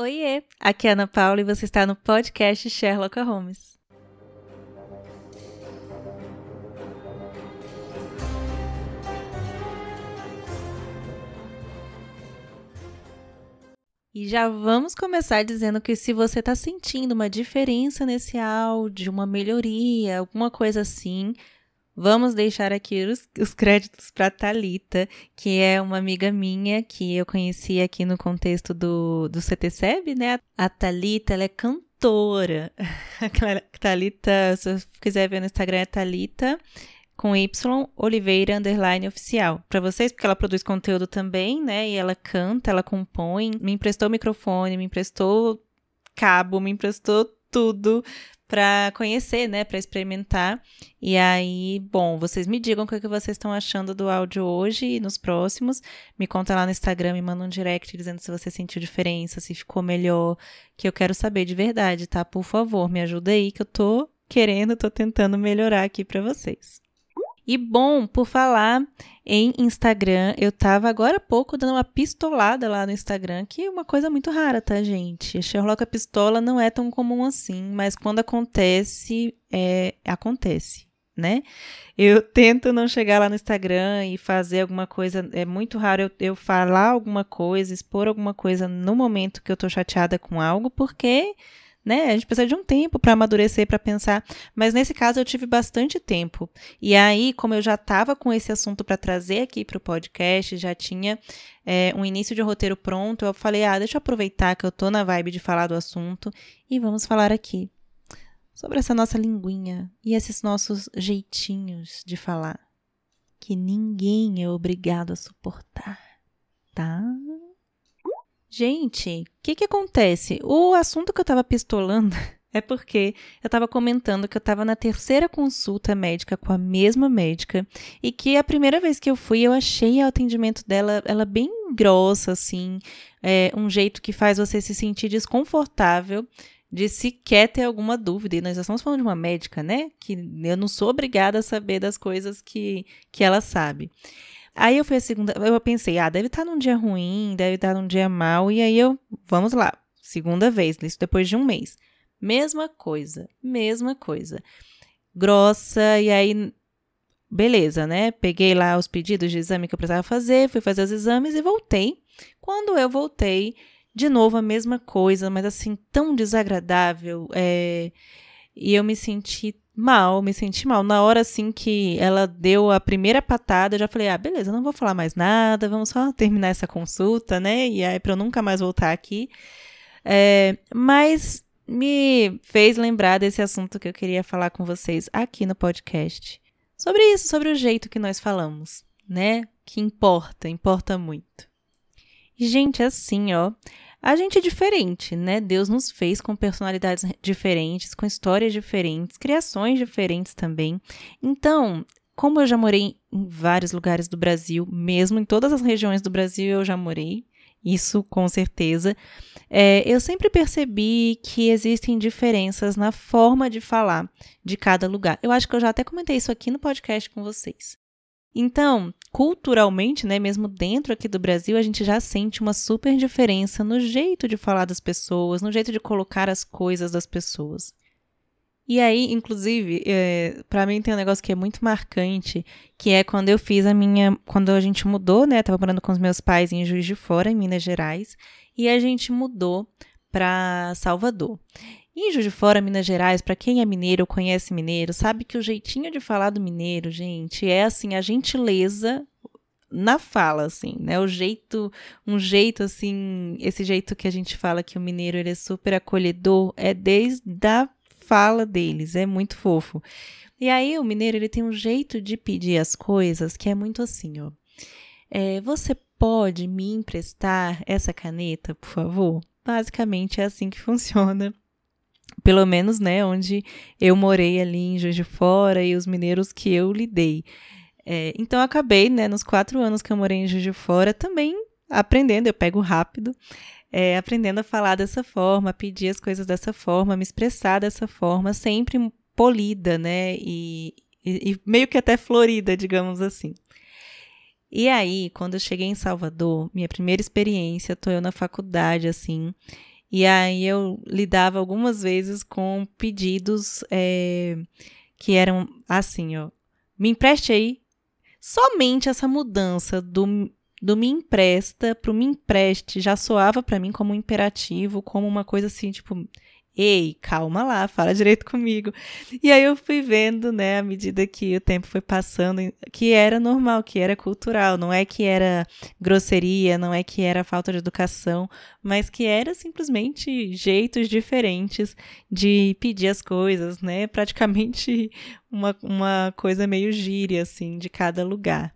Oiê, aqui é Ana Paula e você está no podcast Sherlock Holmes. E já vamos começar dizendo que se você está sentindo uma diferença nesse áudio, uma melhoria, alguma coisa assim, Vamos deixar aqui os, os créditos para Talita, que é uma amiga minha que eu conheci aqui no contexto do, do CTCEB, né? A Talita, ela é cantora. Talita, se quiser ver no Instagram, é Talita com Y, Oliveira, underline, oficial. Para vocês, porque ela produz conteúdo também, né? E ela canta, ela compõe, me emprestou microfone, me emprestou cabo, me emprestou tudo para conhecer, né, para experimentar. E aí, bom, vocês me digam o que, é que vocês estão achando do áudio hoje e nos próximos. Me conta lá no Instagram, me manda um direct dizendo se você sentiu diferença, se ficou melhor, que eu quero saber de verdade, tá? Por favor, me ajuda aí que eu tô querendo, tô tentando melhorar aqui para vocês. E bom, por falar em Instagram, eu tava agora há pouco dando uma pistolada lá no Instagram, que é uma coisa muito rara, tá, gente? Sherlock a pistola não é tão comum assim, mas quando acontece, é, acontece, né? Eu tento não chegar lá no Instagram e fazer alguma coisa, é muito raro eu, eu falar alguma coisa, expor alguma coisa no momento que eu tô chateada com algo, porque né? A gente precisa de um tempo para amadurecer, para pensar. Mas nesse caso eu tive bastante tempo. E aí, como eu já estava com esse assunto para trazer aqui para o podcast, já tinha é, um início de roteiro pronto, eu falei, ah, deixa eu aproveitar que eu tô na vibe de falar do assunto e vamos falar aqui sobre essa nossa linguinha e esses nossos jeitinhos de falar que ninguém é obrigado a suportar, tá? Gente, o que que acontece? O assunto que eu tava pistolando é porque eu tava comentando que eu tava na terceira consulta médica com a mesma médica e que a primeira vez que eu fui eu achei o atendimento dela ela bem grossa, assim, é, um jeito que faz você se sentir desconfortável de sequer ter alguma dúvida. E nós estamos falando de uma médica, né? Que eu não sou obrigada a saber das coisas que, que ela sabe. Aí eu fui a segunda, eu pensei, ah, deve estar tá num dia ruim, deve estar tá num dia mal, e aí eu, vamos lá, segunda vez, isso depois de um mês. Mesma coisa, mesma coisa. Grossa, e aí, beleza, né? Peguei lá os pedidos de exame que eu precisava fazer, fui fazer os exames e voltei. Quando eu voltei, de novo a mesma coisa, mas assim, tão desagradável, é... e eu me senti mal, me senti mal. Na hora assim que ela deu a primeira patada, eu já falei: "Ah, beleza, não vou falar mais nada, vamos só terminar essa consulta, né? E aí para eu nunca mais voltar aqui". É, mas me fez lembrar desse assunto que eu queria falar com vocês aqui no podcast. Sobre isso, sobre o jeito que nós falamos, né? Que importa, importa muito. Gente, assim, ó, a gente é diferente, né? Deus nos fez com personalidades diferentes, com histórias diferentes, criações diferentes também. Então, como eu já morei em vários lugares do Brasil, mesmo em todas as regiões do Brasil eu já morei, isso com certeza, é, eu sempre percebi que existem diferenças na forma de falar de cada lugar. Eu acho que eu já até comentei isso aqui no podcast com vocês. Então, culturalmente, né, mesmo dentro aqui do Brasil, a gente já sente uma super diferença no jeito de falar das pessoas, no jeito de colocar as coisas das pessoas. E aí, inclusive, é, para mim tem um negócio que é muito marcante, que é quando eu fiz a minha, quando a gente mudou, né, tava morando com os meus pais em Juiz de Fora, em Minas Gerais, e a gente mudou para Salvador. Em Juiz de Fora, Minas Gerais, para quem é mineiro ou conhece mineiro, sabe que o jeitinho de falar do mineiro, gente, é assim, a gentileza na fala, assim, né? O jeito, um jeito assim, esse jeito que a gente fala que o mineiro ele é super acolhedor, é desde a fala deles, é muito fofo. E aí o mineiro ele tem um jeito de pedir as coisas que é muito assim, ó. É, você pode me emprestar essa caneta, por favor? Basicamente é assim que funciona pelo menos, né, onde eu morei ali em Juiz de Fora e os mineiros que eu lidei. É, então, acabei, né, nos quatro anos que eu morei em Juiz de Fora, também aprendendo, eu pego rápido, é, aprendendo a falar dessa forma, a pedir as coisas dessa forma, me expressar dessa forma, sempre polida, né, e, e, e meio que até florida, digamos assim. E aí, quando eu cheguei em Salvador, minha primeira experiência, tô eu na faculdade, assim, E aí eu lidava algumas vezes com pedidos é, que eram assim, ó. Me empreste aí. Somente essa mudança do, do me empresta pro me empreste já soava para mim como um imperativo, como uma coisa assim, tipo, ei, calma lá, fala direito comigo. E aí eu fui vendo, né, à medida que o tempo foi passando, que era normal, que era cultural, não é que era grosseria, não é que era falta de educação, mas que era simplesmente jeitos diferentes de pedir as coisas, né? Praticamente uma, uma coisa meio gíria, assim, de cada lugar.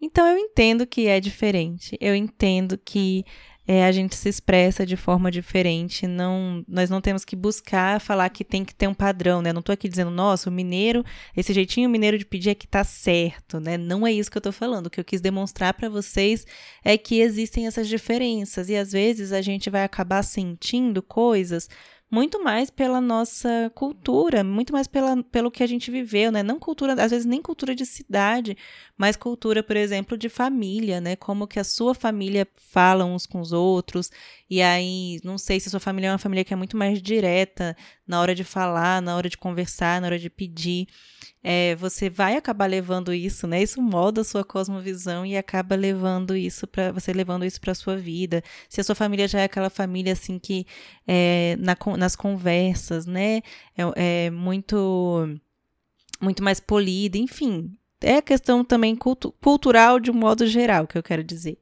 Então eu entendo que é diferente, eu entendo que é, a gente se expressa de forma diferente. Não, nós não temos que buscar falar que tem que ter um padrão, né? Não estou aqui dizendo, nossa, o mineiro, esse jeitinho mineiro de pedir é que tá certo, né? Não é isso que eu estou falando. O que eu quis demonstrar para vocês é que existem essas diferenças e às vezes a gente vai acabar sentindo coisas muito mais pela nossa cultura, muito mais pela, pelo que a gente viveu, né? Não cultura, às vezes nem cultura de cidade, mas cultura, por exemplo, de família, né? Como que a sua família fala uns com os outros, e aí, não sei se a sua família é uma família que é muito mais direta na hora de falar, na hora de conversar, na hora de pedir é, você vai acabar levando isso, né? Isso molda a sua cosmovisão e acaba levando isso para você levando isso para sua vida. Se a sua família já é aquela família assim que é, na, nas conversas, né? É, é muito muito mais polida, enfim. É questão também cultu cultural de um modo geral que eu quero dizer.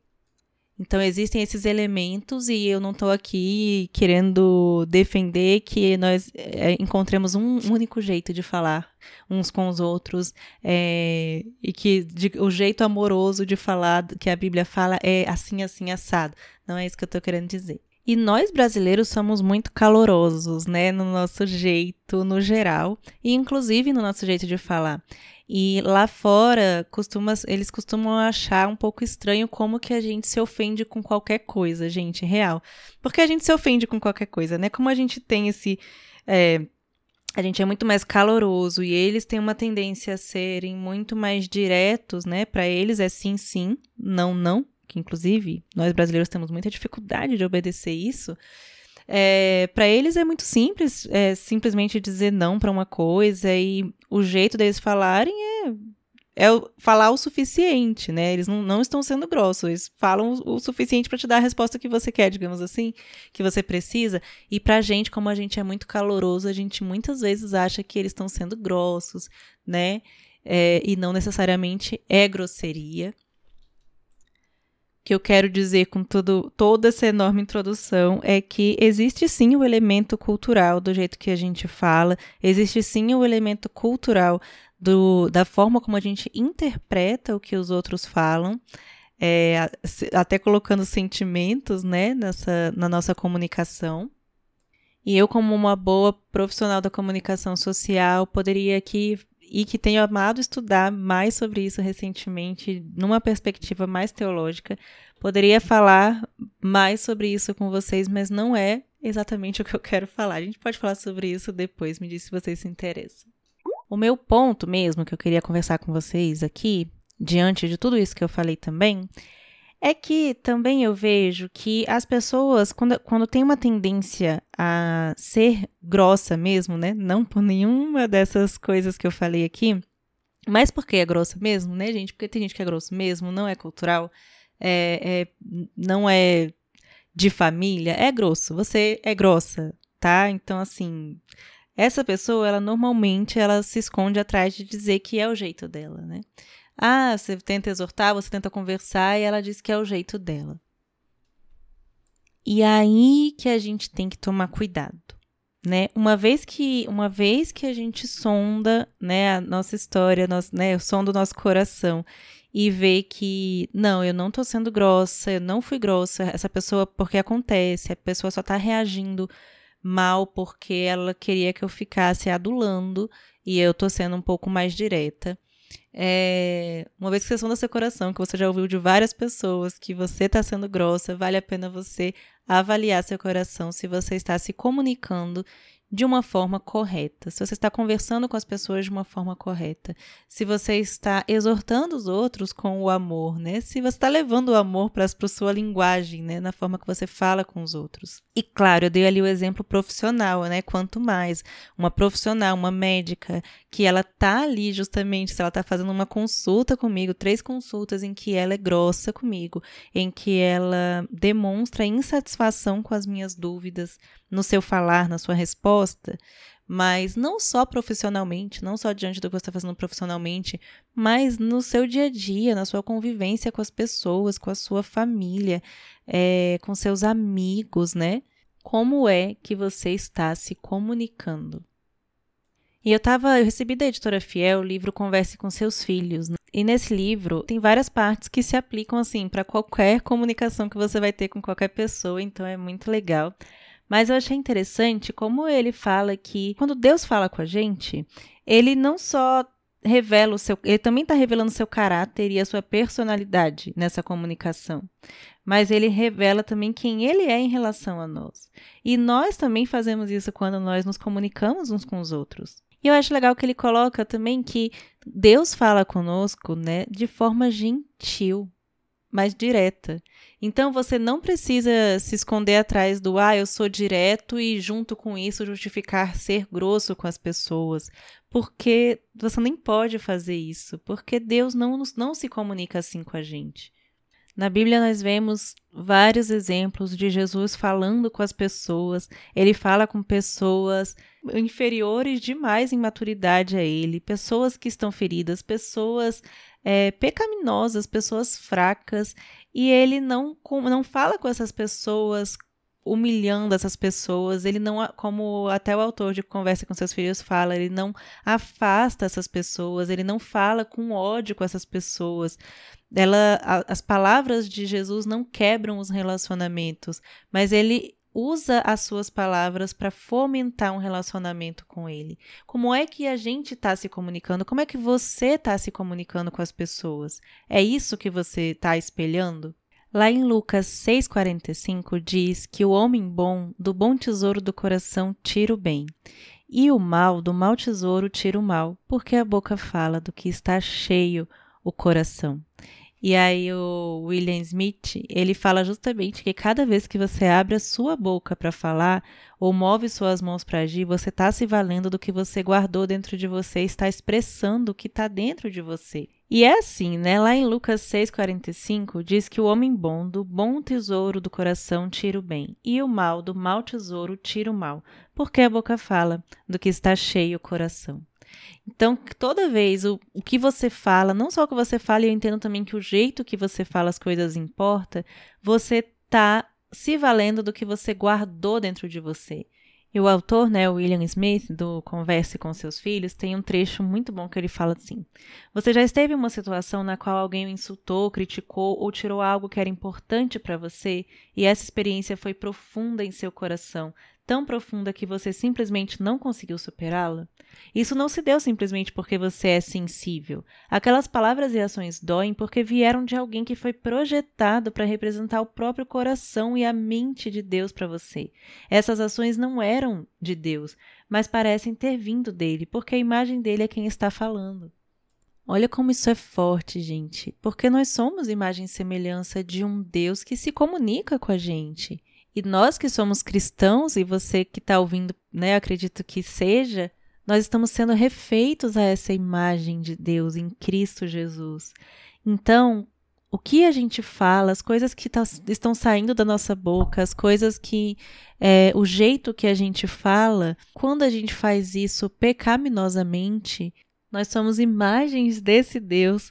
Então existem esses elementos e eu não estou aqui querendo defender que nós é, encontremos um único jeito de falar uns com os outros é, e que de, o jeito amoroso de falar que a Bíblia fala é assim, assim, assado. Não é isso que eu estou querendo dizer. E nós brasileiros somos muito calorosos, né, no nosso jeito, no geral, e inclusive no nosso jeito de falar. E lá fora, costuma, eles costumam achar um pouco estranho como que a gente se ofende com qualquer coisa, gente, real. Porque a gente se ofende com qualquer coisa, né? Como a gente tem esse. É, a gente é muito mais caloroso e eles têm uma tendência a serem muito mais diretos, né? Para eles é sim, sim, não, não. Que inclusive nós brasileiros temos muita dificuldade de obedecer isso. É, para eles é muito simples, é, simplesmente dizer não para uma coisa e o jeito deles falarem é, é falar o suficiente, né? Eles não, não estão sendo grossos, eles falam o, suficiente para te dar a resposta que você quer, digamos assim, que você precisa. E pra gente, como a gente é muito caloroso, a gente muitas vezes acha que eles estão sendo grossos, né? É, e não necessariamente é grosseria que eu quero dizer com tudo, toda essa enorme introdução é que existe sim o elemento cultural do jeito que a gente fala, existe sim o elemento cultural do, da forma como a gente interpreta o que os outros falam, é, até colocando sentimentos né, nessa, na nossa comunicação. E eu, como uma boa profissional da comunicação social, poderia aqui e que tenho amado estudar mais sobre isso recentemente, numa perspectiva mais teológica. Poderia falar mais sobre isso com vocês, mas não é exatamente o que eu quero falar. A gente pode falar sobre isso depois, me diz se vocês se interessam. O meu ponto mesmo que eu queria conversar com vocês aqui, diante de tudo isso que eu falei também, é que também eu vejo que as pessoas, quando, quando tem uma tendência a ser grossa mesmo, né? Não por nenhuma dessas coisas que eu falei aqui, mas porque é grossa mesmo, né, gente? Porque tem gente que é grosso mesmo, não é cultural, é, é, não é de família, é grosso. Você é grossa, tá? Então, assim, essa pessoa, ela normalmente ela se esconde atrás de dizer que é o jeito dela, né? Ah, você tenta exortar, você tenta conversar e ela diz que é o jeito dela. E aí que a gente tem que tomar cuidado, né? Uma vez que uma vez que a gente sonda, né, a nossa história, nosso, né, o som do nosso coração e vê que não, eu não tô sendo grossa, eu não fui grossa, essa pessoa porque acontece, a pessoa só tá reagindo mal porque ela queria que eu ficasse adulando e eu tô sendo um pouco mais direta. É, uma vez que você sonda seu coração, que você já ouviu de várias pessoas que você está sendo grossa, vale a pena você avaliar seu coração se você está se comunicando de uma forma correta, se você está conversando com as pessoas de uma forma correta, se você está exortando os outros com o amor, né? Se você está levando o amor para a sua linguagem, né? Na forma que você fala com os outros. E claro, eu dei ali o exemplo profissional, né? Quanto mais uma profissional, uma médica, que ela tá ali justamente, se ela tá fazendo uma consulta comigo, três consultas em que ela é grossa comigo, em que ela demonstra insatisfação com as minhas dúvidas no seu falar, na sua resposta, mas não só profissionalmente, não só diante do que você está fazendo profissionalmente, mas no seu dia a dia, na sua convivência com as pessoas, com a sua família, é, com seus amigos, né? Como é que você está se comunicando? E eu tava, eu recebi da editora Fiel o livro Converse com seus filhos. Né? E nesse livro tem várias partes que se aplicam assim para qualquer comunicação que você vai ter com qualquer pessoa, então é muito legal. Mas eu achei interessante como ele fala que quando Deus fala com a gente, ele não só revela o seu, ele também está revelando seu caráter e a sua personalidade nessa comunicação. Mas ele revela também quem ele é em relação a nós. E nós também fazemos isso quando nós nos comunicamos uns com os outros. E eu acho legal que ele coloca também que Deus fala conosco, né, de forma gentil mais direta. Então você não precisa se esconder atrás do ah, eu sou direto e junto com isso justificar ser grosso com as pessoas, porque você nem pode fazer isso, porque Deus não, não se comunica assim com a gente. Na Bíblia nós vemos vários exemplos de Jesus falando com as pessoas. Ele fala com pessoas inferiores demais em maturidade a ele, pessoas que estão feridas, pessoas é, pecaminosas, pessoas fracas, e ele não, não fala com essas pessoas humilhando essas pessoas, ele não, como até o autor de Conversa com seus filhos fala, ele não afasta essas pessoas, ele não fala com ódio com essas pessoas. Ela, as palavras de Jesus não quebram os relacionamentos, mas ele usa as suas palavras para fomentar um relacionamento com ele. Como é que a gente está se comunicando? Como é que você está se comunicando com as pessoas? É isso que você está espelhando? Lá em Lucas 6,45 diz que o homem bom do bom tesouro do coração tira o bem, e o mal do mau tesouro tira o mal, porque a boca fala do que está cheio o coração. E aí o William Smith, ele fala justamente que cada vez que você abre a sua boca para falar ou move suas mãos para agir, você está se valendo do que você guardou dentro de você, está expressando o que está dentro de você. E é assim, né? Lá em Lucas 6,45 diz que o homem bom do bom tesouro do coração tira o bem, e o mal do mau tesouro tira o mal, porque a boca fala do que está cheio o coração. Então, toda vez o, o que você fala, não só o que você fala, eu entendo também que o jeito que você fala as coisas importa, você tá se valendo do que você guardou dentro de você. E o autor, né, William Smith, do Converse com seus filhos, tem um trecho muito bom que ele fala assim: Você já esteve em uma situação na qual alguém o insultou, criticou ou tirou algo que era importante para você e essa experiência foi profunda em seu coração, tão profunda que você simplesmente não conseguiu superá-la? Isso não se deu simplesmente porque você é sensível. Aquelas palavras e ações doem porque vieram de alguém que foi projetado para representar o próprio coração e a mente de Deus para você. Essas ações não eram de Deus, mas parecem ter vindo dele, porque a imagem dele é quem está falando. Olha como isso é forte, gente, porque nós somos imagem e semelhança de um Deus que se comunica com a gente. E nós que somos cristãos, e você que está ouvindo, né, acredito que seja, nós estamos sendo refeitos a essa imagem de Deus em Cristo Jesus. Então, o que a gente fala, as coisas que tá, estão saindo da nossa boca, as coisas que. É, o jeito que a gente fala, quando a gente faz isso pecaminosamente, nós somos imagens desse Deus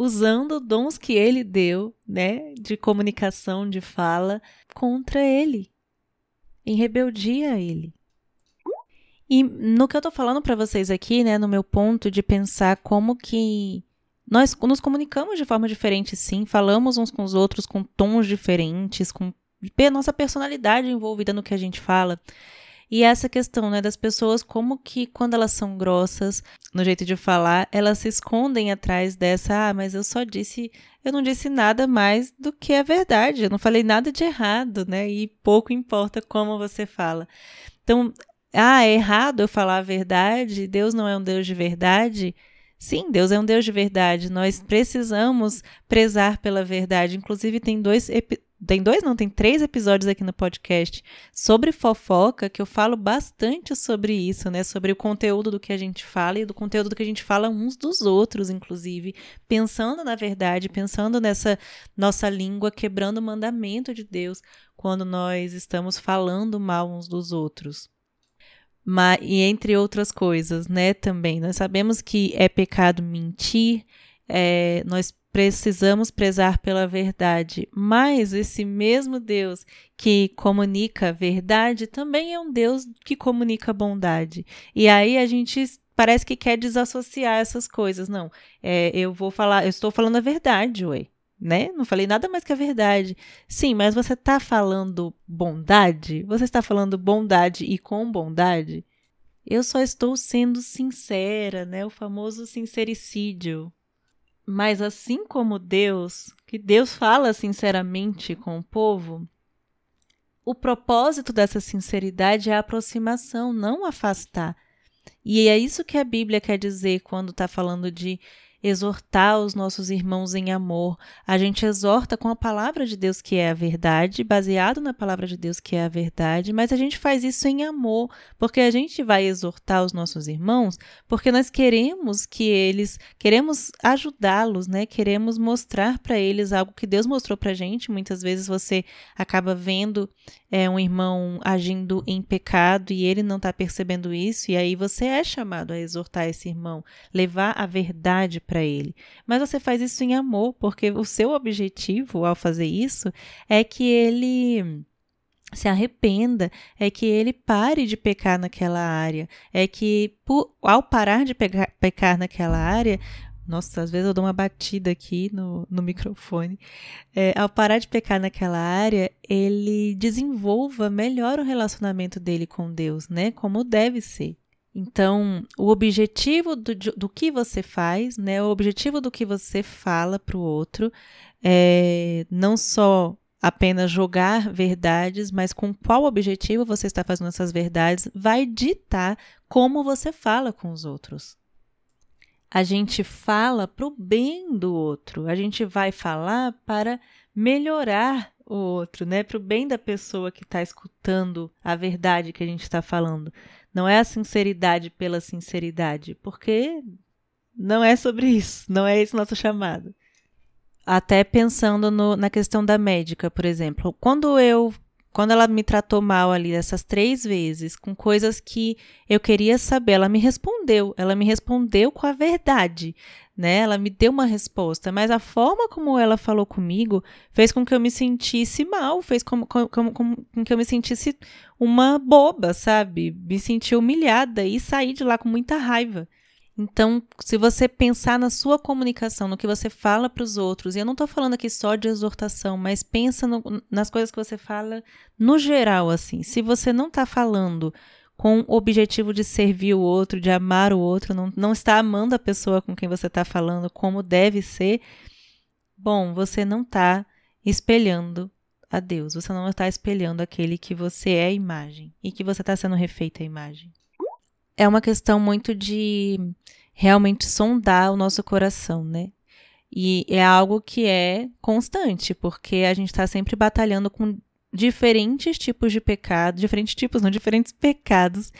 usando dons que ele deu, né, de comunicação, de fala, contra ele, em rebeldia a ele. E no que eu tô falando para vocês aqui, né, no meu ponto de pensar como que nós nos comunicamos de forma diferente, sim, falamos uns com os outros com tons diferentes, com nossa personalidade envolvida no que a gente fala. E essa questão, né, das pessoas, como que quando elas são grossas no jeito de falar, elas se escondem atrás dessa, ah, mas eu só disse, eu não disse nada mais do que a verdade, eu não falei nada de errado, né? E pouco importa como você fala. Então, ah, é errado eu falar a verdade, Deus não é um Deus de verdade. Sim, Deus é um Deus de verdade. Nós precisamos prezar pela verdade. Inclusive, tem dois, tem dois, não, tem três episódios aqui no podcast sobre fofoca que eu falo bastante sobre isso, né? Sobre o conteúdo do que a gente fala e do conteúdo do que a gente fala uns dos outros, inclusive, pensando na verdade, pensando nessa nossa língua, quebrando o mandamento de Deus quando nós estamos falando mal uns dos outros. Mas, e entre outras coisas, né, também. Nós sabemos que é pecado mentir, é, nós precisamos prezar pela verdade, mas esse mesmo Deus que comunica verdade também é um Deus que comunica bondade. E aí a gente parece que quer desassociar essas coisas. Não, é, eu vou falar, eu estou falando a verdade, ué. Né? Não falei nada mais que a verdade. Sim, mas você está falando bondade? Você está falando bondade e com bondade? Eu só estou sendo sincera, né? O famoso sincericídio. Mas assim como Deus, que Deus fala sinceramente com o povo, o propósito dessa sinceridade é a aproximação, não afastar. E é isso que a Bíblia quer dizer quando está falando de exortar os nossos irmãos em amor. A gente exorta com a palavra de Deus que é a verdade, baseado na palavra de Deus que é a verdade, mas a gente faz isso em amor, porque a gente vai exortar os nossos irmãos, porque nós queremos que eles, queremos ajudá-los, né? Queremos mostrar para eles algo que Deus mostrou para gente. Muitas vezes você acaba vendo é, um irmão agindo em pecado e ele não está percebendo isso, e aí você é chamado a exortar esse irmão, levar a verdade para ele. Mas você faz isso em amor, porque o seu objetivo ao fazer isso é que ele se arrependa, é que ele pare de pecar naquela área, é que por, ao parar de pecar, pecar naquela área, nossa, às vezes eu dou uma batida aqui no, no microfone. É, ao parar de pecar naquela área, ele desenvolva melhor o relacionamento dele com Deus, né? Como deve ser. Então, o objetivo do, do que você faz, né? O objetivo do que você fala para o outro é não só apenas jogar verdades, mas com qual objetivo você está fazendo essas verdades vai ditar como você fala com os outros. A gente fala para o bem do outro, a gente vai falar para melhorar o outro, né? Para o bem da pessoa que está escutando a verdade que a gente está falando. Não é a sinceridade pela sinceridade, porque não é sobre isso, não é esse nosso chamado. Até pensando no, na questão da médica, por exemplo. Quando eu quando ela me tratou mal ali essas três vezes, com coisas que eu queria saber, ela me respondeu. Ela me respondeu com a verdade, né? Ela me deu uma resposta, mas a forma como ela falou comigo fez com que eu me sentisse mal, fez com, com, com, com que eu me sentisse uma boba, sabe? Me senti humilhada e saí de lá com muita raiva. Então, se você pensar na sua comunicação, no que você fala para os outros, e eu não estou falando aqui só de exortação, mas pensa no, nas coisas que você fala no geral, assim. Se você não está falando com o objetivo de servir o outro, de amar o outro, não, não está amando a pessoa com quem você está falando como deve ser, bom, você não está espelhando a Deus, você não está espelhando aquele que você é a imagem e que você está sendo refeita a imagem é uma questão muito de realmente sondar o nosso coração, né? E é algo que é constante, porque a gente está sempre batalhando com diferentes tipos de pecado, diferentes tipos, não, diferentes pecados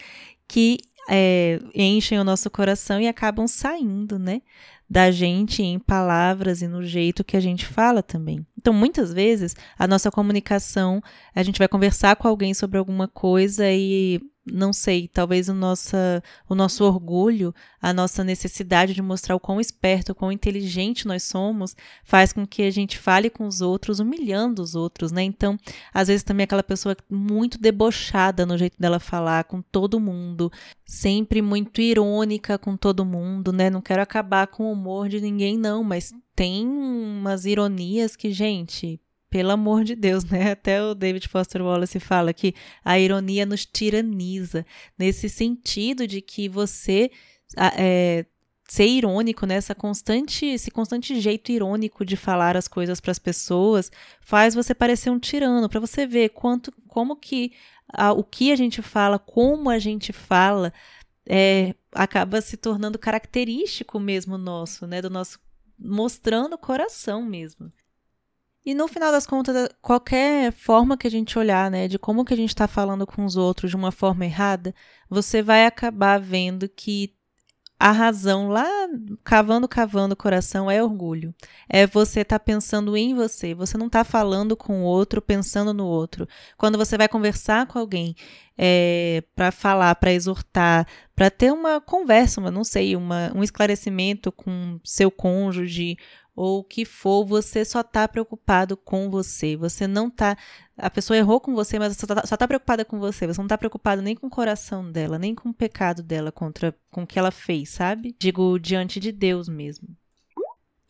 que é, enchem o nosso coração e acabam saindo, né? Da gente em palavras e no jeito que a gente fala também. Então, muitas vezes, a nossa comunicação, a gente vai conversar com alguém sobre alguma coisa e não sei, talvez o, nossa, o nosso orgulho, a nossa necessidade de mostrar o quão esperto, o quão inteligente nós somos, faz com que a gente fale com os outros, humilhando os outros, né? Então, às vezes também aquela pessoa muito debochada no jeito dela falar com todo mundo, sempre muito irônica com todo mundo, né? Não quero acabar com o humor de ninguém, não, mas tem umas ironias que, gente, pelo amor de Deus, né? Até o David Foster Wallace fala que a ironia nos tiraniza, nesse sentido de que você é, ser irônico, né? Essa constante, esse constante jeito irônico de falar as coisas para as pessoas faz você parecer um tirano, para você ver quanto, como que a, o que a gente fala, como a gente fala, é, acaba se tornando característico mesmo nosso, né? Do nosso mostrando o coração mesmo. E no final das contas, qualquer forma que a gente olhar, né, de como que a gente está falando com os outros de uma forma errada, você vai acabar vendo que a razão lá, cavando, cavando o coração, é orgulho. É você tá pensando em você. Você não está falando com o outro, pensando no outro. Quando você vai conversar com alguém é, para falar, para exortar, para ter uma conversa, uma, não sei, uma, um esclarecimento com seu cônjuge ou o que for, você só está preocupado com você. Você não está. A pessoa errou com você, mas só está preocupada com você. Você não está preocupado nem com o coração dela, nem com o pecado dela contra com o que ela fez, sabe? Digo, diante de Deus mesmo.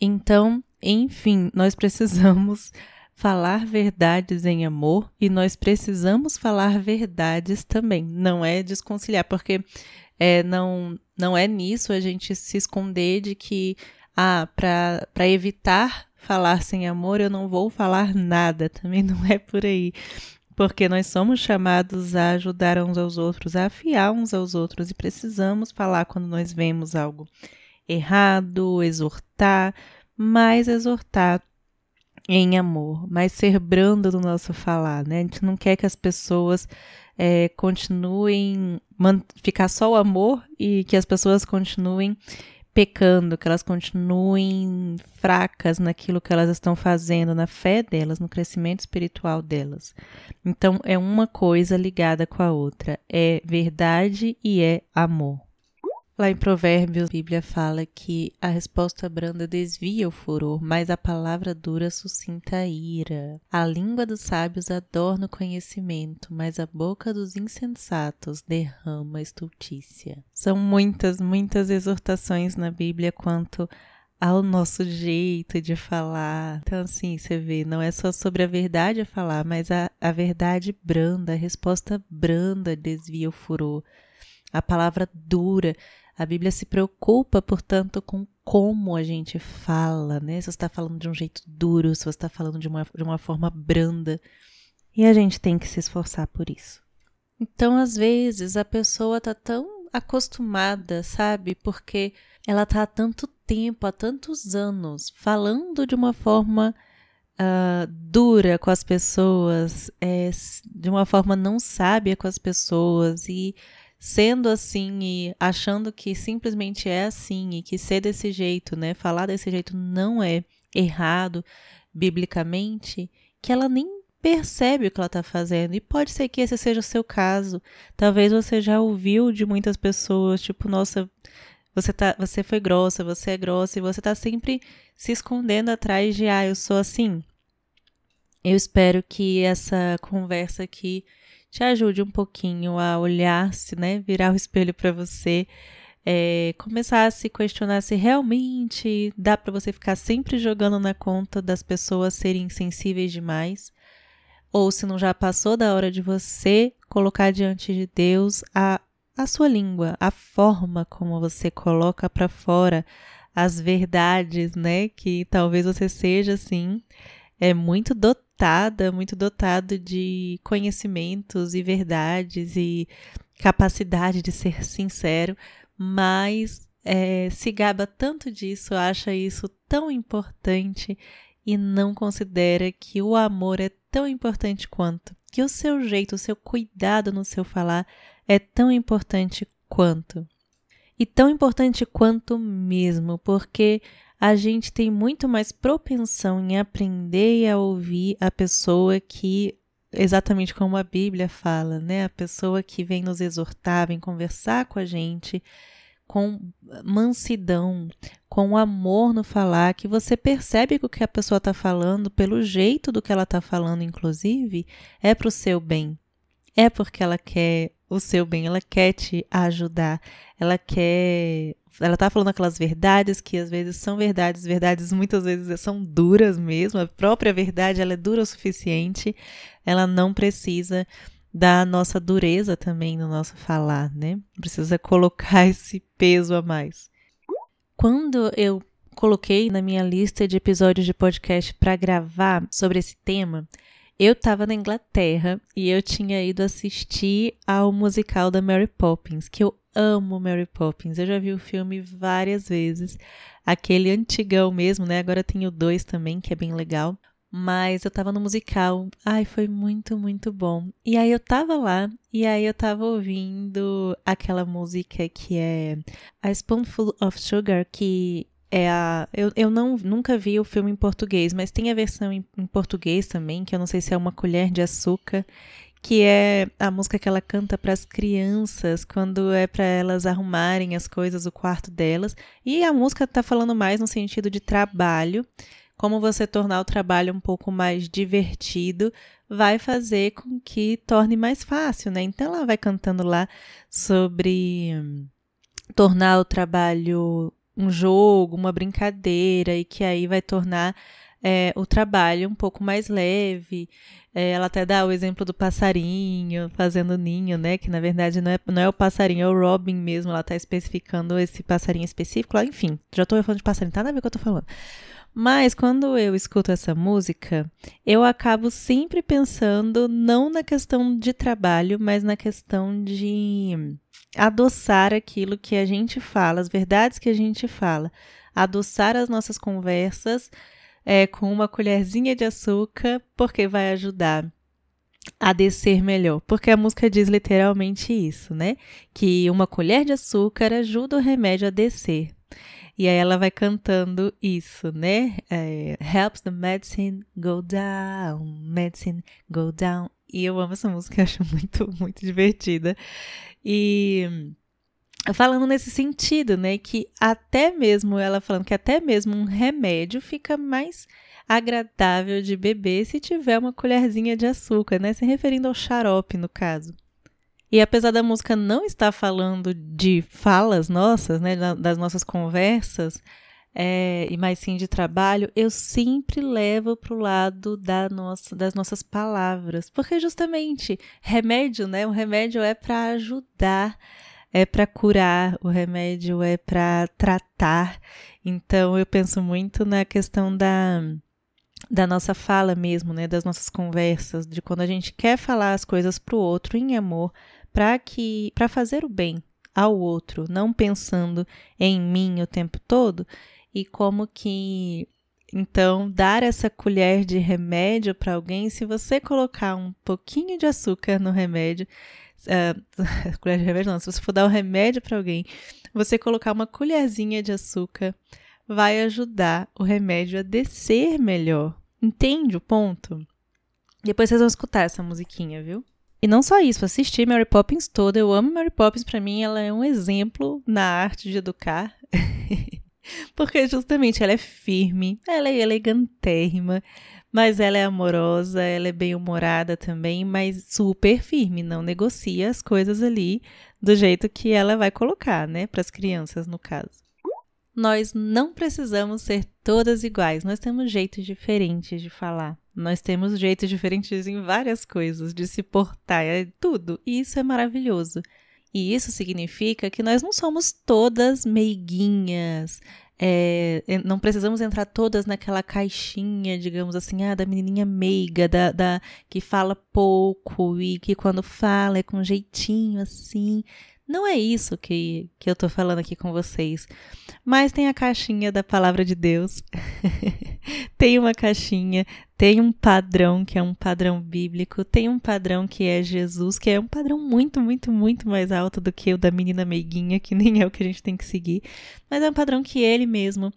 Então, enfim, nós precisamos falar verdades em amor e nós precisamos falar verdades também. Não é desconciliar, porque é, não, não é nisso a gente se esconder de que ah, para evitar falar sem amor, eu não vou falar nada. Também não é por aí. Porque nós somos chamados a ajudar uns aos outros, a afiar uns aos outros e precisamos falar quando nós vemos algo errado, exortar, mas exortar em amor, mas ser brando no nosso falar, né? A gente não quer que as pessoas é, continuem ficar só o amor e que as pessoas continuem pecando, que elas continuem fracas naquilo que elas estão fazendo, na fé delas, no crescimento espiritual delas. Então, é uma coisa ligada com a outra. É verdade e é amor. Lá em Provérbios, a Bíblia fala que a resposta branda desvia o furor, mas a palavra dura suscita a ira. A língua dos sábios adorna o conhecimento, mas a boca dos insensatos derrama estultícia. São muitas, muitas exortações na Bíblia quanto ao nosso jeito de falar. Então, assim, você vê, não é só sobre a verdade a falar, mas a, a verdade branda, a resposta branda desvia o furor. A palavra dura a Bíblia se preocupa, portanto, com como a gente fala, né? Se você está falando de um jeito duro, se você está falando de uma, de uma forma branda. E a gente tem que se esforçar por isso. Então, às vezes, a pessoa está tão acostumada, sabe? Porque ela está há tanto tempo, há tantos anos, falando de uma forma uh, dura com as pessoas, é, de uma forma não sábia com as pessoas e sendo assim e achando que simplesmente é assim e que ser desse jeito, né, falar desse jeito não é errado biblicamente, que ela nem percebe o que ela está fazendo. E pode ser que esse seja o seu caso. Talvez você já ouviu de muitas pessoas, tipo, nossa, você, tá, você foi grossa, você é grossa, e você está sempre se escondendo atrás de, ah, eu sou assim. Eu espero que essa conversa aqui te ajude um pouquinho a olhar-se, né? Virar o espelho para você, é, começar a se questionar se realmente dá para você ficar sempre jogando na conta das pessoas serem insensíveis demais, ou se não já passou da hora de você colocar diante de Deus a, a sua língua, a forma como você coloca para fora as verdades, né? Que talvez você seja assim, é muito dotado dotada, muito dotado de conhecimentos e verdades e capacidade de ser sincero, mas é, se gaba tanto disso, acha isso tão importante e não considera que o amor é tão importante quanto, que o seu jeito, o seu cuidado no seu falar é tão importante quanto. E tão importante quanto mesmo, porque a gente tem muito mais propensão em aprender e a ouvir a pessoa que, exatamente como a Bíblia fala, né? A pessoa que vem nos exortar, vem conversar com a gente com mansidão, com amor no falar, que você percebe que o que a pessoa está falando, pelo jeito do que ela está falando, inclusive, é para o seu bem. É porque ela quer o seu bem, ela quer te ajudar, ela quer ela tá falando aquelas verdades que às vezes são verdades, verdades muitas vezes são duras mesmo, a própria verdade ela é dura o suficiente, ela não precisa da nossa dureza também no nosso falar, né? Precisa colocar esse peso a mais. Quando eu coloquei na minha lista de episódios de podcast para gravar sobre esse tema, Eu estava na Inglaterra e eu tinha ido assistir ao musical da Mary Poppins, que eu amo Mary Poppins. Eu já vi o filme várias vezes. Aquele antigão mesmo, né? Agora tem o dois também, que é bem legal. Mas eu tava no musical. Ai, foi muito, muito bom. E aí eu tava lá, e aí eu tava ouvindo aquela música que é A Spoonful of Sugar, que é a. Eu, eu não, nunca vi o filme em português, mas tem a versão em, em português também, que eu não sei se é uma colher de açúcar que é a música que ela canta para as crianças quando é para elas arrumarem as coisas o quarto delas. E a música está falando mais no sentido de trabalho, como você tornar o trabalho um pouco mais divertido vai fazer com que torne mais fácil, né? Então ela vai cantando lá sobre tornar o trabalho um jogo, uma brincadeira e que aí vai tornar é, o trabalho um pouco mais leve. É, ela até dá o exemplo do passarinho fazendo ninho, né? Que na verdade não é, não é o passarinho, é o Robin mesmo. Ela está especificando esse passarinho específico. Enfim, já estou falando de passarinho, tá nada a ver o que eu estou falando. Mas quando eu escuto essa música, eu acabo sempre pensando não na questão de trabalho, mas na questão de adoçar aquilo que a gente fala, as verdades que a gente fala, adoçar as nossas conversas é, com uma colherzinha de açúcar, porque vai ajudar a descer melhor, porque a música diz literalmente isso, né? Que uma colher de açúcar ajuda o remédio a descer. E aí ela vai cantando isso, né? É, Helps the medicine go down, medicine go down. E eu amo essa música, acho muito, muito divertida. E falando nesse sentido, né? Que até mesmo, ela falando que até mesmo um remédio fica mais agradável de beber se tiver uma colherzinha de açúcar, né? Se referindo ao xarope, no caso. E apesar da música não estar falando de falas nossas, né, das nossas conversas, é, e mais sim de trabalho, eu sempre levo para o lado da nossa, das nossas palavras. Porque justamente remédio, né? O remédio é para ajudar, é para curar, o remédio é para tratar. Então eu penso muito na questão da da nossa fala mesmo, né, das nossas conversas, de quando a gente quer falar as coisas para o outro em amor, para que para fazer o bem ao outro, não pensando em mim o tempo todo, e como que então dar essa colher de remédio para alguém, se você colocar um pouquinho de açúcar no remédio, uh, colher de não, se você for dar o um remédio para alguém, você colocar uma colherzinha de açúcar vai ajudar o remédio a descer melhor. Entende o ponto? Depois vocês vão escutar essa musiquinha, viu? E não só isso, assisti Mary Poppins toda. Eu amo Mary Poppins, para mim ela é um exemplo na arte de educar. Porque justamente ela é firme, ela é elegantérrima, mas ela é amorosa, ela é bem-humorada também, mas super firme, não negocia as coisas ali do jeito que ela vai colocar, né, para as crianças no caso. Nós não precisamos ser todas iguais, nós temos jeitos diferentes de falar. Nós temos jeitos diferentes em várias coisas, de se portar, é tudo. E isso é maravilhoso. E isso significa que nós não somos todas meiguinhas. É, não precisamos entrar todas naquela caixinha, digamos assim, ah, da menininha meiga, da, da que fala pouco e que quando fala é com jeitinho assim. Não é isso que, que eu tô falando aqui com vocês. Mas tem a caixinha da palavra de Deus. tem uma caixinha, tem um padrão que é um padrão bíblico, tem um padrão que é Jesus, que é um padrão muito, muito, muito mais alto do que o da menina meiguinha, que nem é o que a gente tem que seguir. Mas é um padrão que ele mesmo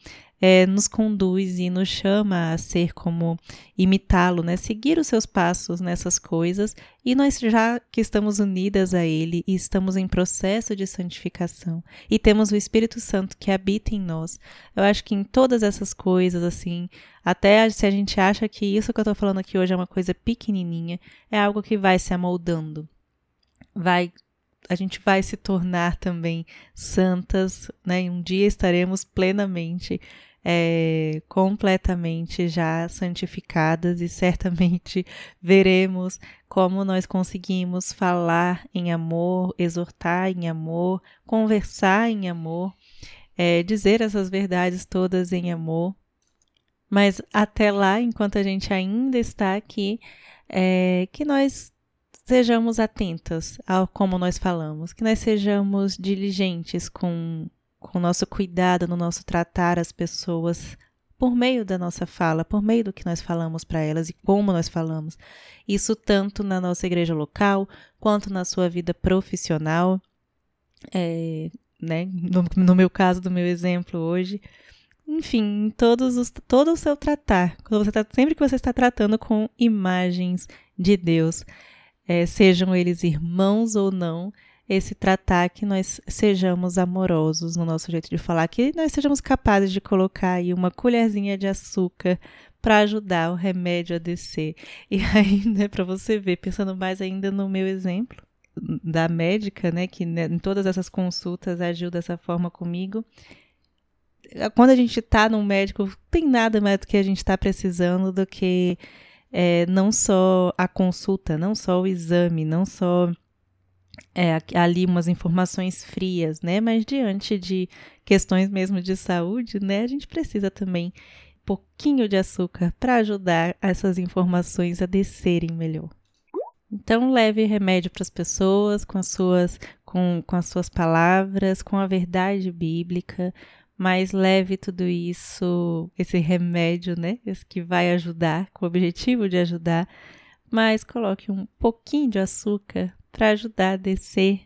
é, nos conduz e nos chama a ser como imitá-lo, né? Seguir os seus passos nessas coisas. E nós já que estamos unidas a Ele e estamos em processo de santificação e temos o Espírito Santo que habita em nós, eu acho que em todas essas coisas, assim, até se a gente acha que isso que eu estou falando aqui hoje é uma coisa pequenininha, é algo que vai se amoldando, vai a gente vai se tornar também santas, né? Um dia estaremos plenamente é, completamente já santificadas e certamente veremos como nós conseguimos falar em amor, exortar em amor, conversar em amor, é, dizer essas verdades todas em amor. Mas até lá, enquanto a gente ainda está aqui, é que nós sejamos atentas ao como nós falamos, que nós sejamos diligentes com com o nosso cuidado no nosso tratar as pessoas por meio da nossa fala, por meio do que nós falamos para elas e como nós falamos. Isso tanto na nossa igreja local, quanto na sua vida profissional, é, né? No, no, meu caso, do meu exemplo hoje. Enfim, todos os, todo o seu tratar, você tá, sempre que você está tratando com imagens de Deus, é, sejam eles irmãos ou não, esse tratar que nós sejamos amorosos no nosso jeito de falar, que nós sejamos capazes de colocar aí uma colherzinha de açúcar para ajudar o remédio a descer. E aí, né, para você ver, pensando mais ainda no meu exemplo da médica, né, que né, em todas essas consultas agiu dessa forma comigo. Quando a gente está num médico, tem nada mais do que a gente está precisando do que é, não só a consulta, não só o exame, não só é, ali umas informações frias, né? Mas diante de questões mesmo de saúde, né? A gente precisa também um pouquinho de açúcar para ajudar essas informações a descerem melhor. Então leve remédio para as pessoas com as suas com, com as suas palavras, com a verdade bíblica, mas leve tudo isso, esse remédio, né? Esse que vai ajudar, com o objetivo de ajudar, mas coloque um pouquinho de açúcar para ajudar a descer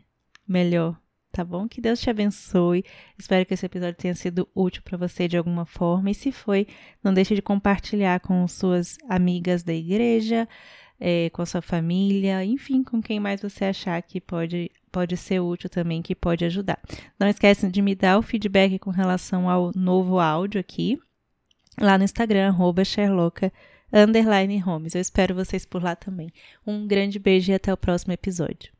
melhor, tá bom? Que Deus te abençoe. Espero que esse episódio tenha sido útil para você de alguma forma. E se foi, não deixe de compartilhar com suas amigas da igreja, é, com a sua família, enfim, com quem mais você achar que pode, pode ser útil também, que pode ajudar. Não esqueça de me dar o feedback com relação ao novo áudio aqui, lá no Instagram, arroba Sherlocka underline homes. Eu espero vocês por lá também. Um grande beijo e até o próximo episódio.